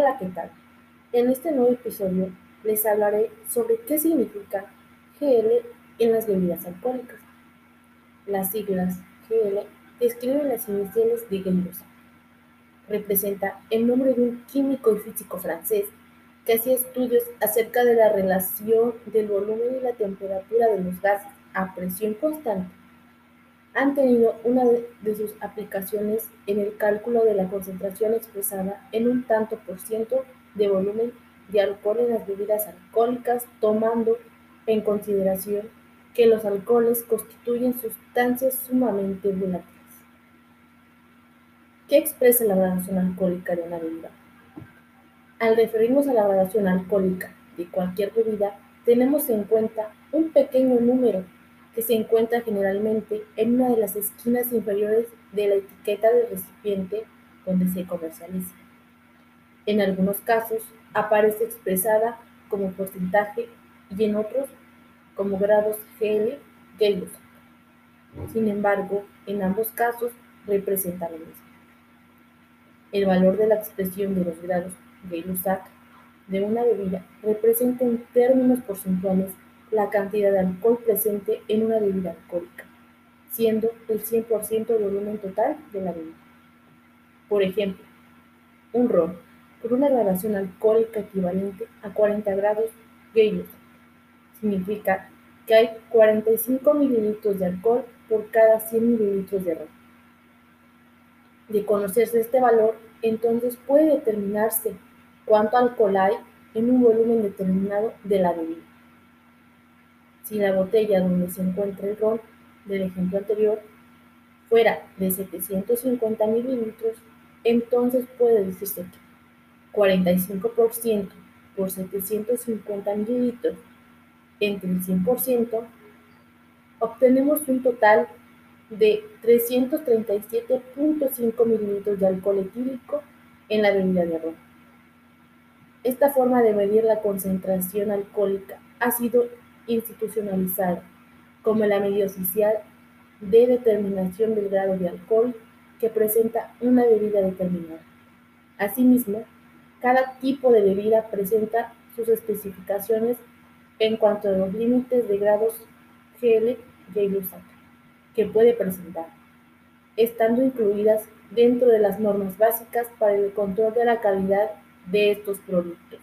Hola, ¿qué tal? En este nuevo episodio les hablaré sobre qué significa GL en las bebidas alcohólicas. Las siglas GL describen las iniciales de Gay-Lussac. Representa el nombre de un químico y físico francés que hacía estudios acerca de la relación del volumen y la temperatura de los gases a presión constante han tenido una de sus aplicaciones en el cálculo de la concentración expresada en un tanto por ciento de volumen de alcohol en las bebidas alcohólicas, tomando en consideración que los alcoholes constituyen sustancias sumamente volátiles. ¿Qué expresa la gradación alcohólica de una bebida? Al referirnos a la gradación alcohólica de cualquier bebida, tenemos en cuenta un pequeño número que se encuentra generalmente en una de las esquinas inferiores de la etiqueta del recipiente donde se comercializa. En algunos casos aparece expresada como porcentaje y en otros como grados GL Sin embargo, en ambos casos representa lo mismo. El valor de la expresión de los grados Gay-Lussac de una bebida representa en términos porcentuales la cantidad de alcohol presente en una bebida alcohólica, siendo el 100% del volumen total de la bebida. Por ejemplo, un ron con una gradación alcohólica equivalente a 40 grados Gay significa que hay 45 mililitros de alcohol por cada 100 mililitros de ron. De conocerse este valor, entonces puede determinarse cuánto alcohol hay en un volumen determinado de la bebida. Si la botella donde se encuentra el ron del ejemplo anterior fuera de 750 mililitros, entonces puede decirse que 45% por 750 mililitros entre el 100%, obtenemos un total de 337.5 mililitros de alcohol etílico en la bebida de ron. Esta forma de medir la concentración alcohólica ha sido institucionalizada como la medida oficial de determinación del grado de alcohol que presenta una bebida determinada. Asimismo, cada tipo de bebida presenta sus especificaciones en cuanto a los límites de grados GL y que puede presentar, estando incluidas dentro de las normas básicas para el control de la calidad de estos productos.